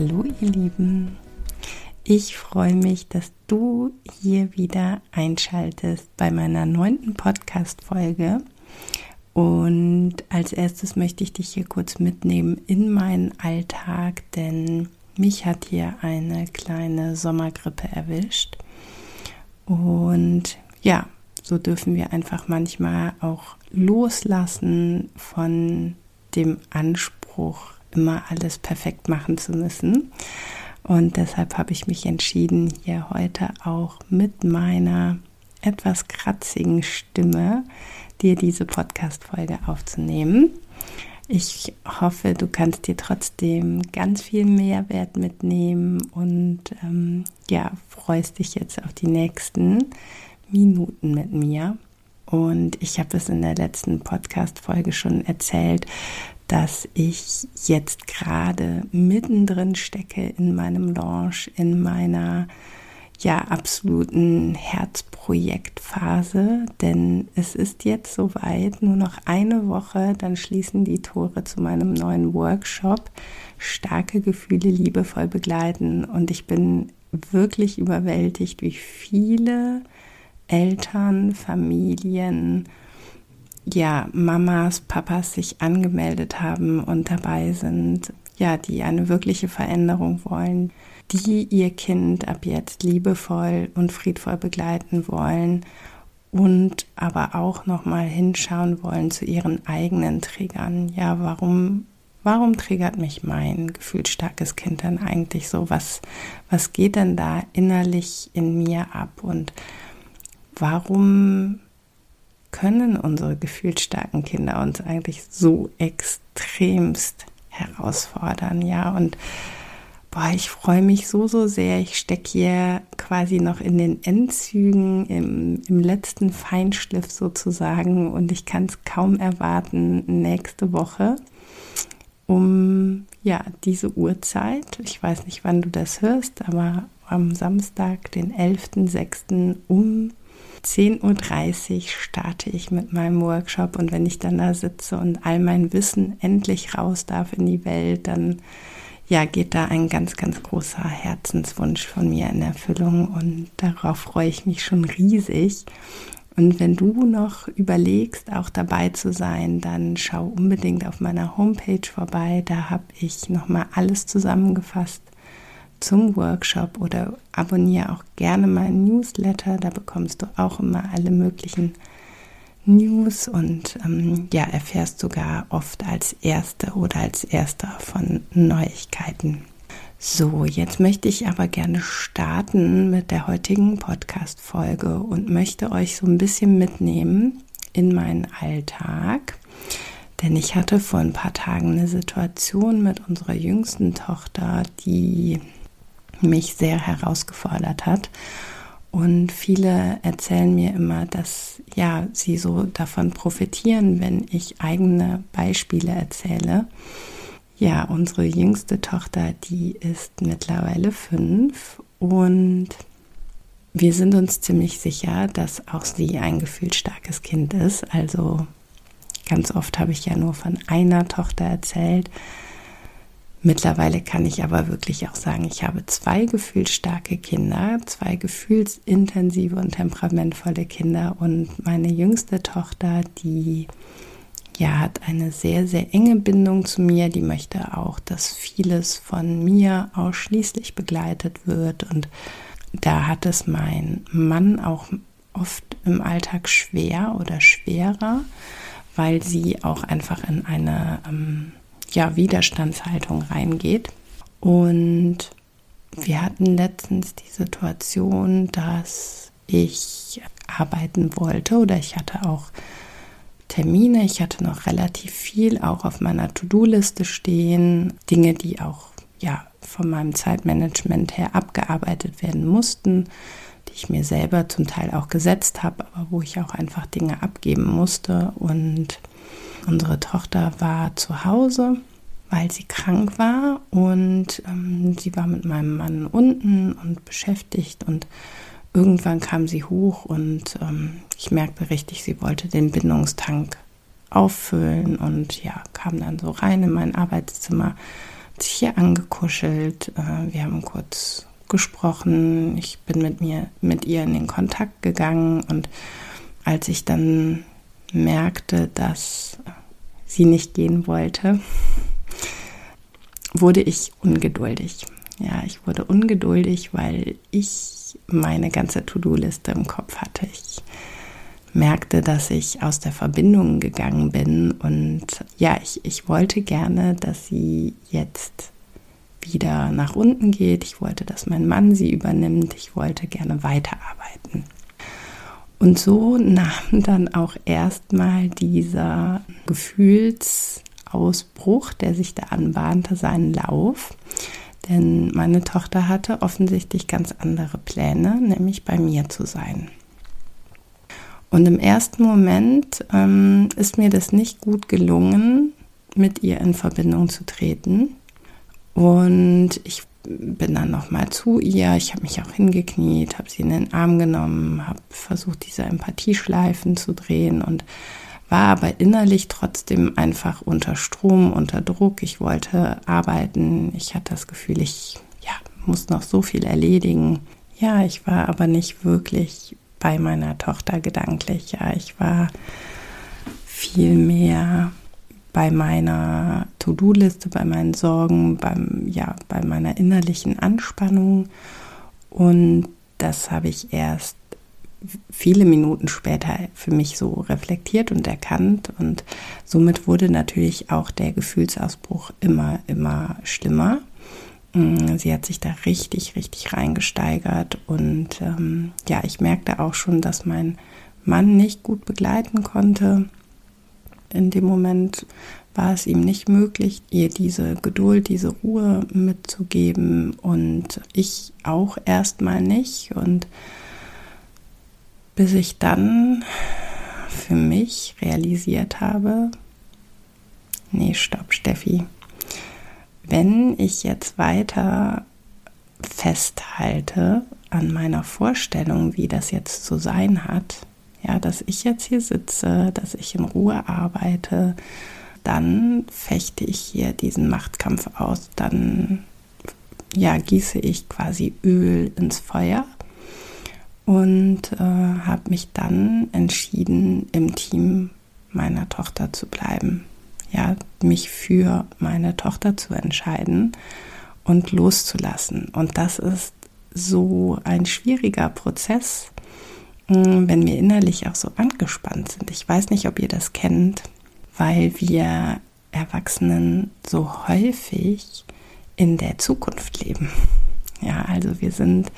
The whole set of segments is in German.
Hallo ihr Lieben, ich freue mich, dass du hier wieder einschaltest bei meiner neunten Podcast-Folge. Und als erstes möchte ich dich hier kurz mitnehmen in meinen Alltag, denn mich hat hier eine kleine Sommergrippe erwischt. Und ja, so dürfen wir einfach manchmal auch loslassen von dem Anspruch, immer alles perfekt machen zu müssen. Und deshalb habe ich mich entschieden, hier heute auch mit meiner etwas kratzigen Stimme dir diese Podcast-Folge aufzunehmen. Ich hoffe, du kannst dir trotzdem ganz viel Mehrwert mitnehmen und ähm, ja, freust dich jetzt auf die nächsten Minuten mit mir. Und ich habe es in der letzten Podcast-Folge schon erzählt, dass ich jetzt gerade mittendrin stecke in meinem Launch, in meiner ja absoluten Herzprojektphase, denn es ist jetzt soweit, nur noch eine Woche, dann schließen die Tore zu meinem neuen Workshop. Starke Gefühle liebevoll begleiten und ich bin wirklich überwältigt, wie viele Eltern, Familien, ja, Mamas, Papas sich angemeldet haben und dabei sind, ja, die eine wirkliche Veränderung wollen, die ihr Kind ab jetzt liebevoll und friedvoll begleiten wollen und aber auch noch mal hinschauen wollen zu ihren eigenen Triggern. Ja, warum warum triggert mich mein gefühlsstarkes Kind denn eigentlich so? Was was geht denn da innerlich in mir ab und warum können unsere gefühlsstarken Kinder uns eigentlich so extremst herausfordern, ja, und boah, ich freue mich so, so sehr. Ich stecke hier quasi noch in den Endzügen, im, im letzten Feinschliff sozusagen und ich kann es kaum erwarten, nächste Woche um ja diese Uhrzeit. Ich weiß nicht, wann du das hörst, aber am Samstag, den 11.06. um 10.30 Uhr starte ich mit meinem Workshop und wenn ich dann da sitze und all mein Wissen endlich raus darf in die Welt, dann ja, geht da ein ganz, ganz großer Herzenswunsch von mir in Erfüllung und darauf freue ich mich schon riesig. Und wenn du noch überlegst, auch dabei zu sein, dann schau unbedingt auf meiner Homepage vorbei. Da habe ich nochmal alles zusammengefasst zum Workshop oder abonniere auch gerne meinen Newsletter. Da bekommst du auch immer alle möglichen News und ähm, ja, erfährst sogar oft als Erste oder als Erster von Neuigkeiten. So, jetzt möchte ich aber gerne starten mit der heutigen Podcast-Folge und möchte euch so ein bisschen mitnehmen in meinen Alltag. Denn ich hatte vor ein paar Tagen eine Situation mit unserer jüngsten Tochter, die mich sehr herausgefordert hat. Und viele erzählen mir immer, dass ja, sie so davon profitieren, wenn ich eigene Beispiele erzähle. Ja, unsere jüngste Tochter, die ist mittlerweile fünf und wir sind uns ziemlich sicher, dass auch sie ein gefühlsstarkes Kind ist. Also ganz oft habe ich ja nur von einer Tochter erzählt. Mittlerweile kann ich aber wirklich auch sagen, ich habe zwei gefühlsstarke Kinder, zwei gefühlsintensive und temperamentvolle Kinder und meine jüngste Tochter, die ja hat eine sehr sehr enge Bindung zu mir, die möchte auch, dass vieles von mir ausschließlich begleitet wird und da hat es mein Mann auch oft im Alltag schwer oder schwerer, weil sie auch einfach in eine ähm, ja, Widerstandshaltung reingeht. Und wir hatten letztens die Situation, dass ich arbeiten wollte oder ich hatte auch Termine. Ich hatte noch relativ viel auch auf meiner To-Do-Liste stehen. Dinge, die auch ja von meinem Zeitmanagement her abgearbeitet werden mussten, ich mir selber zum Teil auch gesetzt habe, aber wo ich auch einfach Dinge abgeben musste. Und unsere Tochter war zu Hause, weil sie krank war und ähm, sie war mit meinem Mann unten und beschäftigt und irgendwann kam sie hoch und ähm, ich merkte richtig, sie wollte den Bindungstank auffüllen und ja, kam dann so rein in mein Arbeitszimmer, hat sich hier angekuschelt. Äh, wir haben kurz gesprochen. Ich bin mit mir, mit ihr in den Kontakt gegangen und als ich dann merkte, dass sie nicht gehen wollte, wurde ich ungeduldig. Ja, ich wurde ungeduldig, weil ich meine ganze To-Do-Liste im Kopf hatte. Ich merkte, dass ich aus der Verbindung gegangen bin und ja, ich, ich wollte gerne, dass sie jetzt wieder nach unten geht. Ich wollte, dass mein Mann sie übernimmt. Ich wollte gerne weiterarbeiten. Und so nahm dann auch erstmal dieser Gefühlsausbruch, der sich da anbahnte, seinen Lauf. Denn meine Tochter hatte offensichtlich ganz andere Pläne, nämlich bei mir zu sein. Und im ersten Moment ähm, ist mir das nicht gut gelungen, mit ihr in Verbindung zu treten. Und ich bin dann nochmal zu ihr. Ich habe mich auch hingekniet, habe sie in den Arm genommen, habe versucht, diese Empathieschleifen zu drehen und war aber innerlich trotzdem einfach unter Strom, unter Druck. Ich wollte arbeiten. Ich hatte das Gefühl, ich ja, muss noch so viel erledigen. Ja, ich war aber nicht wirklich bei meiner Tochter gedanklich. Ja, ich war viel mehr bei meiner To-Do-Liste, bei meinen Sorgen, beim, ja, bei meiner innerlichen Anspannung. Und das habe ich erst viele Minuten später für mich so reflektiert und erkannt und somit wurde natürlich auch der Gefühlsausbruch immer, immer schlimmer. Mm, sie hat sich da richtig, richtig reingesteigert und ähm, ja, ich merkte auch schon, dass mein Mann nicht gut begleiten konnte. In dem Moment war es ihm nicht möglich, ihr diese Geduld, diese Ruhe mitzugeben und ich auch erstmal nicht. Und bis ich dann für mich realisiert habe, nee, stopp, Steffi, wenn ich jetzt weiter festhalte an meiner Vorstellung, wie das jetzt zu sein hat, ja, dass ich jetzt hier sitze, dass ich in Ruhe arbeite, dann fechte ich hier diesen Machtkampf aus, dann ja, gieße ich quasi Öl ins Feuer und äh, habe mich dann entschieden, im Team meiner Tochter zu bleiben. Ja, mich für meine Tochter zu entscheiden und loszulassen. Und das ist so ein schwieriger Prozess, wenn wir innerlich auch so angespannt sind. Ich weiß nicht, ob ihr das kennt, weil wir Erwachsenen so häufig in der Zukunft leben. Ja, also wir sind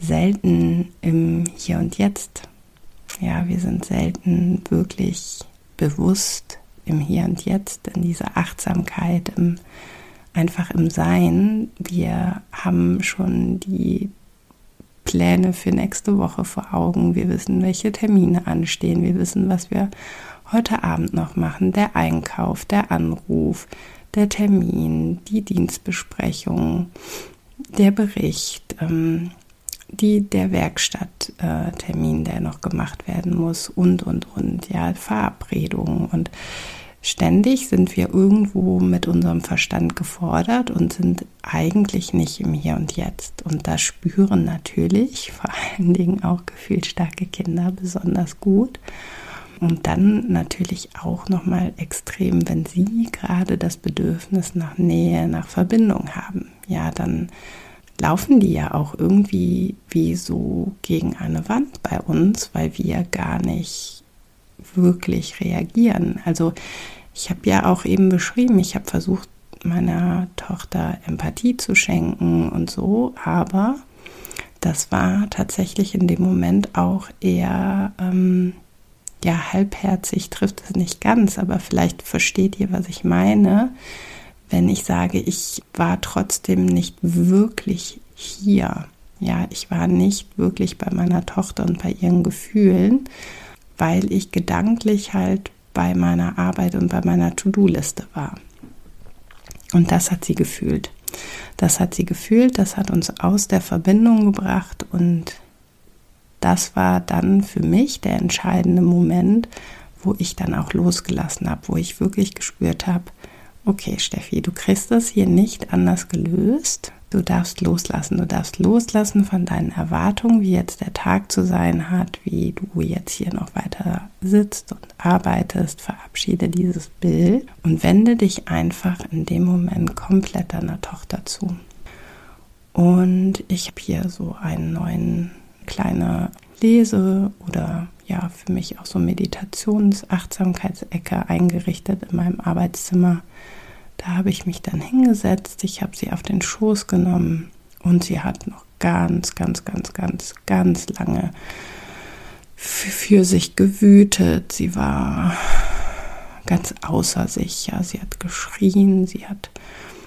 selten im Hier und Jetzt. Ja, wir sind selten wirklich bewusst im Hier und Jetzt, in dieser Achtsamkeit, im, einfach im Sein. Wir haben schon die Pläne für nächste Woche vor Augen. Wir wissen, welche Termine anstehen. Wir wissen, was wir heute Abend noch machen. Der Einkauf, der Anruf, der Termin, die Dienstbesprechung, der Bericht. Ähm, die, der Werkstatttermin, äh, der noch gemacht werden muss und, und, und, ja, Verabredungen und ständig sind wir irgendwo mit unserem Verstand gefordert und sind eigentlich nicht im Hier und Jetzt. Und das spüren natürlich vor allen Dingen auch gefühlsstarke Kinder besonders gut. Und dann natürlich auch nochmal extrem, wenn sie gerade das Bedürfnis nach Nähe, nach Verbindung haben. Ja, dann laufen die ja auch irgendwie wie so gegen eine Wand bei uns, weil wir gar nicht wirklich reagieren. Also ich habe ja auch eben beschrieben, ich habe versucht, meiner Tochter Empathie zu schenken und so, aber das war tatsächlich in dem Moment auch eher ähm, ja, halbherzig trifft es nicht ganz, aber vielleicht versteht ihr, was ich meine, wenn ich sage, ich war trotzdem nicht wirklich hier. Ja, ich war nicht wirklich bei meiner Tochter und bei ihren Gefühlen, weil ich gedanklich halt bei meiner Arbeit und bei meiner To-Do-Liste war. Und das hat sie gefühlt. Das hat sie gefühlt, das hat uns aus der Verbindung gebracht und das war dann für mich der entscheidende Moment, wo ich dann auch losgelassen habe, wo ich wirklich gespürt habe, okay Steffi, du kriegst das hier nicht anders gelöst. Du darfst loslassen. Du darfst loslassen von deinen Erwartungen, wie jetzt der Tag zu sein hat, wie du jetzt hier noch weiter sitzt und arbeitest. Verabschiede dieses Bild und wende dich einfach in dem Moment komplett deiner Tochter zu. Und ich habe hier so einen neuen kleine Lese oder ja, für mich auch so Meditations-Achtsamkeitsecke eingerichtet in meinem Arbeitszimmer. Da habe ich mich dann hingesetzt, ich habe sie auf den Schoß genommen und sie hat noch ganz, ganz, ganz, ganz, ganz lange für sich gewütet. Sie war ganz außer sich. Ja, sie hat geschrien, sie hat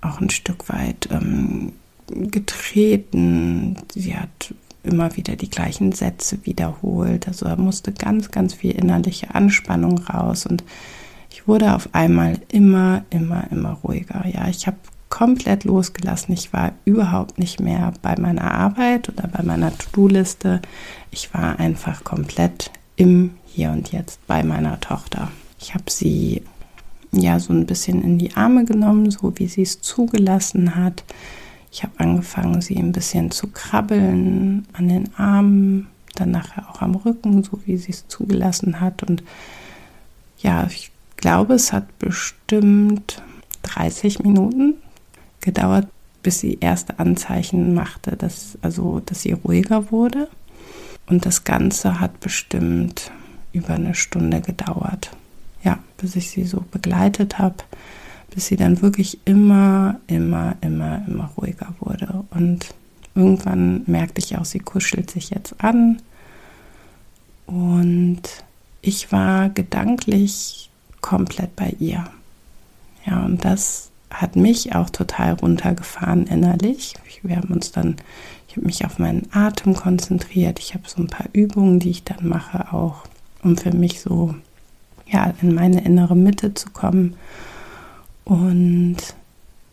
auch ein Stück weit ähm, getreten, sie hat immer wieder die gleichen Sätze wiederholt. Also er musste ganz, ganz viel innerliche Anspannung raus und ich wurde auf einmal immer, immer, immer ruhiger. Ja, ich habe komplett losgelassen. Ich war überhaupt nicht mehr bei meiner Arbeit oder bei meiner To-Do-Liste. Ich war einfach komplett im Hier und Jetzt bei meiner Tochter. Ich habe sie ja so ein bisschen in die Arme genommen, so wie sie es zugelassen hat. Ich habe angefangen, sie ein bisschen zu krabbeln an den Armen, dann nachher auch am Rücken, so wie sie es zugelassen hat. Und ja, ich glaube, es hat bestimmt 30 Minuten gedauert, bis sie erste Anzeichen machte, dass, also, dass sie ruhiger wurde. Und das Ganze hat bestimmt über eine Stunde gedauert. Ja, bis ich sie so begleitet habe bis sie dann wirklich immer, immer, immer, immer ruhiger wurde. Und irgendwann merkte ich auch, sie kuschelt sich jetzt an. Und ich war gedanklich komplett bei ihr. Ja, und das hat mich auch total runtergefahren innerlich. Wir haben uns dann, ich habe mich auf meinen Atem konzentriert. Ich habe so ein paar Übungen, die ich dann mache, auch um für mich so ja in meine innere Mitte zu kommen. Und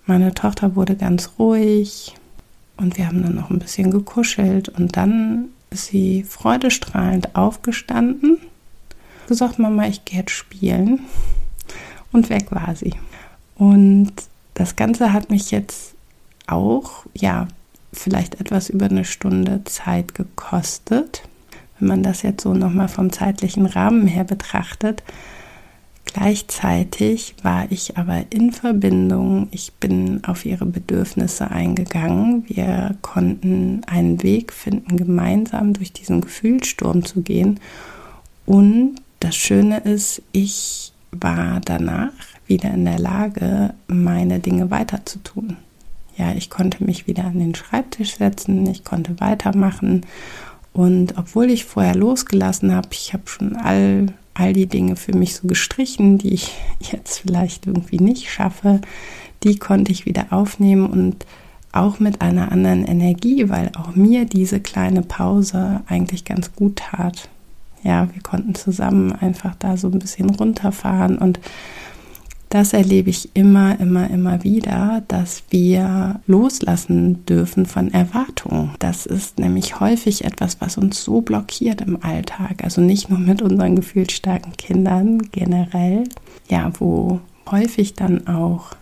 meine Tochter wurde ganz ruhig und wir haben dann noch ein bisschen gekuschelt und dann ist sie freudestrahlend aufgestanden, gesagt, Mama, ich gehe jetzt spielen und weg war sie. Und das Ganze hat mich jetzt auch, ja, vielleicht etwas über eine Stunde Zeit gekostet. Wenn man das jetzt so nochmal vom zeitlichen Rahmen her betrachtet, Gleichzeitig war ich aber in Verbindung, ich bin auf ihre Bedürfnisse eingegangen. Wir konnten einen Weg finden, gemeinsam durch diesen Gefühlssturm zu gehen. Und das Schöne ist, ich war danach wieder in der Lage, meine Dinge weiterzutun. Ja, ich konnte mich wieder an den Schreibtisch setzen, ich konnte weitermachen. Und obwohl ich vorher losgelassen habe, ich habe schon all all die Dinge für mich so gestrichen, die ich jetzt vielleicht irgendwie nicht schaffe, die konnte ich wieder aufnehmen und auch mit einer anderen Energie, weil auch mir diese kleine Pause eigentlich ganz gut tat. Ja, wir konnten zusammen einfach da so ein bisschen runterfahren und das erlebe ich immer, immer, immer wieder, dass wir loslassen dürfen von Erwartungen. Das ist nämlich häufig etwas, was uns so blockiert im Alltag. Also nicht nur mit unseren gefühlsstarken Kindern generell, ja, wo häufig dann auch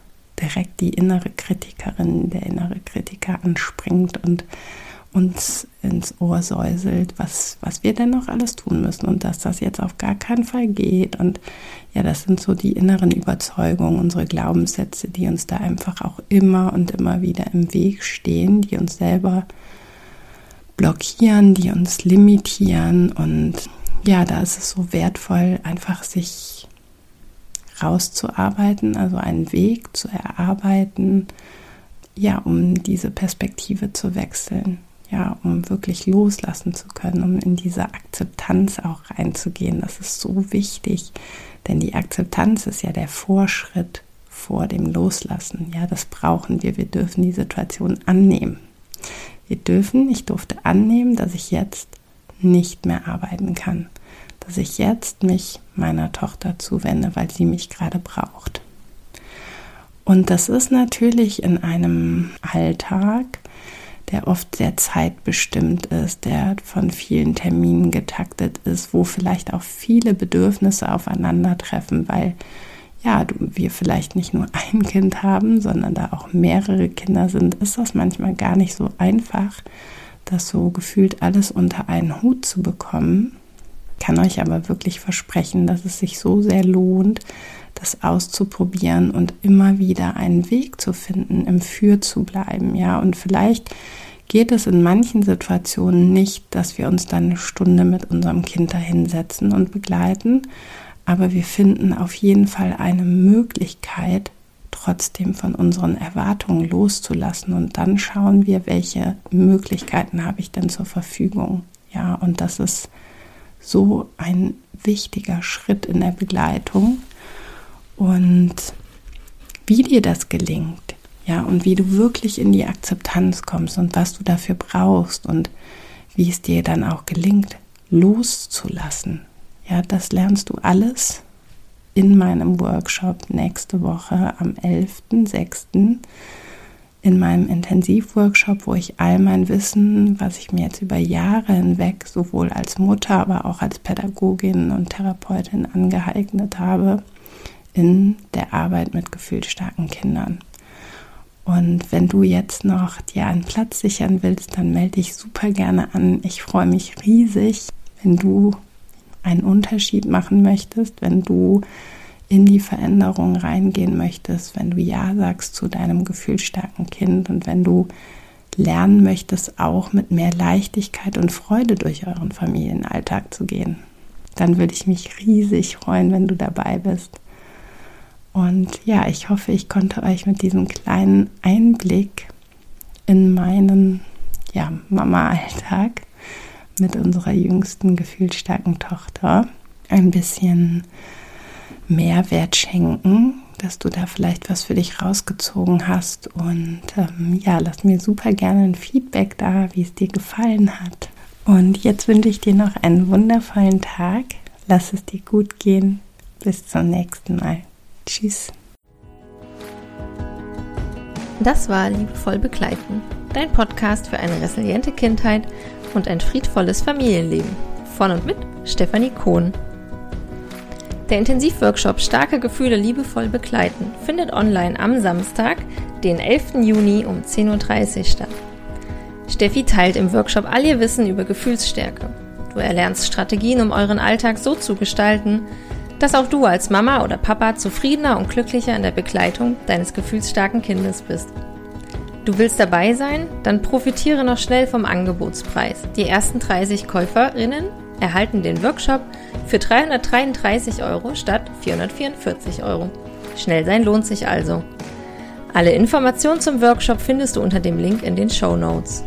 direkt die innere Kritikerin, der innere Kritiker anspringt und uns ins Ohr säuselt, was, was wir denn noch alles tun müssen und dass das jetzt auf gar keinen Fall geht. Und ja, das sind so die inneren Überzeugungen, unsere Glaubenssätze, die uns da einfach auch immer und immer wieder im Weg stehen, die uns selber blockieren, die uns limitieren. Und ja, da ist es so wertvoll, einfach sich rauszuarbeiten, also einen Weg zu erarbeiten, ja, um diese Perspektive zu wechseln ja, um wirklich loslassen zu können, um in diese Akzeptanz auch reinzugehen. Das ist so wichtig, denn die Akzeptanz ist ja der Vorschritt vor dem Loslassen. Ja, das brauchen wir. Wir dürfen die Situation annehmen. Wir dürfen, ich durfte annehmen, dass ich jetzt nicht mehr arbeiten kann, dass ich jetzt mich meiner Tochter zuwende, weil sie mich gerade braucht. Und das ist natürlich in einem Alltag, der oft sehr zeitbestimmt ist, der von vielen Terminen getaktet ist, wo vielleicht auch viele Bedürfnisse aufeinandertreffen, weil ja, wir vielleicht nicht nur ein Kind haben, sondern da auch mehrere Kinder sind, ist das manchmal gar nicht so einfach, das so gefühlt alles unter einen Hut zu bekommen. Kann euch aber wirklich versprechen, dass es sich so sehr lohnt, das auszuprobieren und immer wieder einen Weg zu finden, im Für zu bleiben, ja. Und vielleicht geht es in manchen Situationen nicht, dass wir uns dann eine Stunde mit unserem Kind dahinsetzen und begleiten, aber wir finden auf jeden Fall eine Möglichkeit, trotzdem von unseren Erwartungen loszulassen und dann schauen wir, welche Möglichkeiten habe ich denn zur Verfügung. Ja, und das ist so ein wichtiger Schritt in der Begleitung und wie dir das gelingt, ja, und wie du wirklich in die Akzeptanz kommst und was du dafür brauchst und wie es dir dann auch gelingt, loszulassen. Ja, das lernst du alles in meinem Workshop nächste Woche am 11.06. in meinem Intensivworkshop, wo ich all mein Wissen, was ich mir jetzt über Jahre hinweg sowohl als Mutter, aber auch als Pädagogin und Therapeutin angeeignet habe, in der Arbeit mit gefühlsstarken Kindern. Und wenn du jetzt noch dir einen Platz sichern willst, dann melde dich super gerne an. Ich freue mich riesig, wenn du einen Unterschied machen möchtest, wenn du in die Veränderung reingehen möchtest, wenn du Ja sagst zu deinem gefühlsstarken Kind und wenn du lernen möchtest, auch mit mehr Leichtigkeit und Freude durch euren Familienalltag zu gehen. Dann würde ich mich riesig freuen, wenn du dabei bist. Und ja, ich hoffe, ich konnte euch mit diesem kleinen Einblick in meinen ja, Mama-Alltag mit unserer jüngsten gefühlsstarken Tochter ein bisschen Mehrwert schenken, dass du da vielleicht was für dich rausgezogen hast. Und ähm, ja, lass mir super gerne ein Feedback da, wie es dir gefallen hat. Und jetzt wünsche ich dir noch einen wundervollen Tag. Lass es dir gut gehen. Bis zum nächsten Mal. Tschüss. Das war Liebevoll Begleiten, dein Podcast für eine resiliente Kindheit und ein friedvolles Familienleben. Von und mit Stefanie Kohn. Der Intensivworkshop Starke Gefühle liebevoll begleiten findet online am Samstag, den 11. Juni um 10.30 Uhr statt. Steffi teilt im Workshop all ihr Wissen über Gefühlsstärke. Du erlernst Strategien, um euren Alltag so zu gestalten, dass auch du als Mama oder Papa zufriedener und glücklicher in der Begleitung deines gefühlsstarken Kindes bist. Du willst dabei sein? Dann profitiere noch schnell vom Angebotspreis. Die ersten 30 Käuferinnen erhalten den Workshop für 333 Euro statt 444 Euro. Schnell sein lohnt sich also. Alle Informationen zum Workshop findest du unter dem Link in den Show Notes.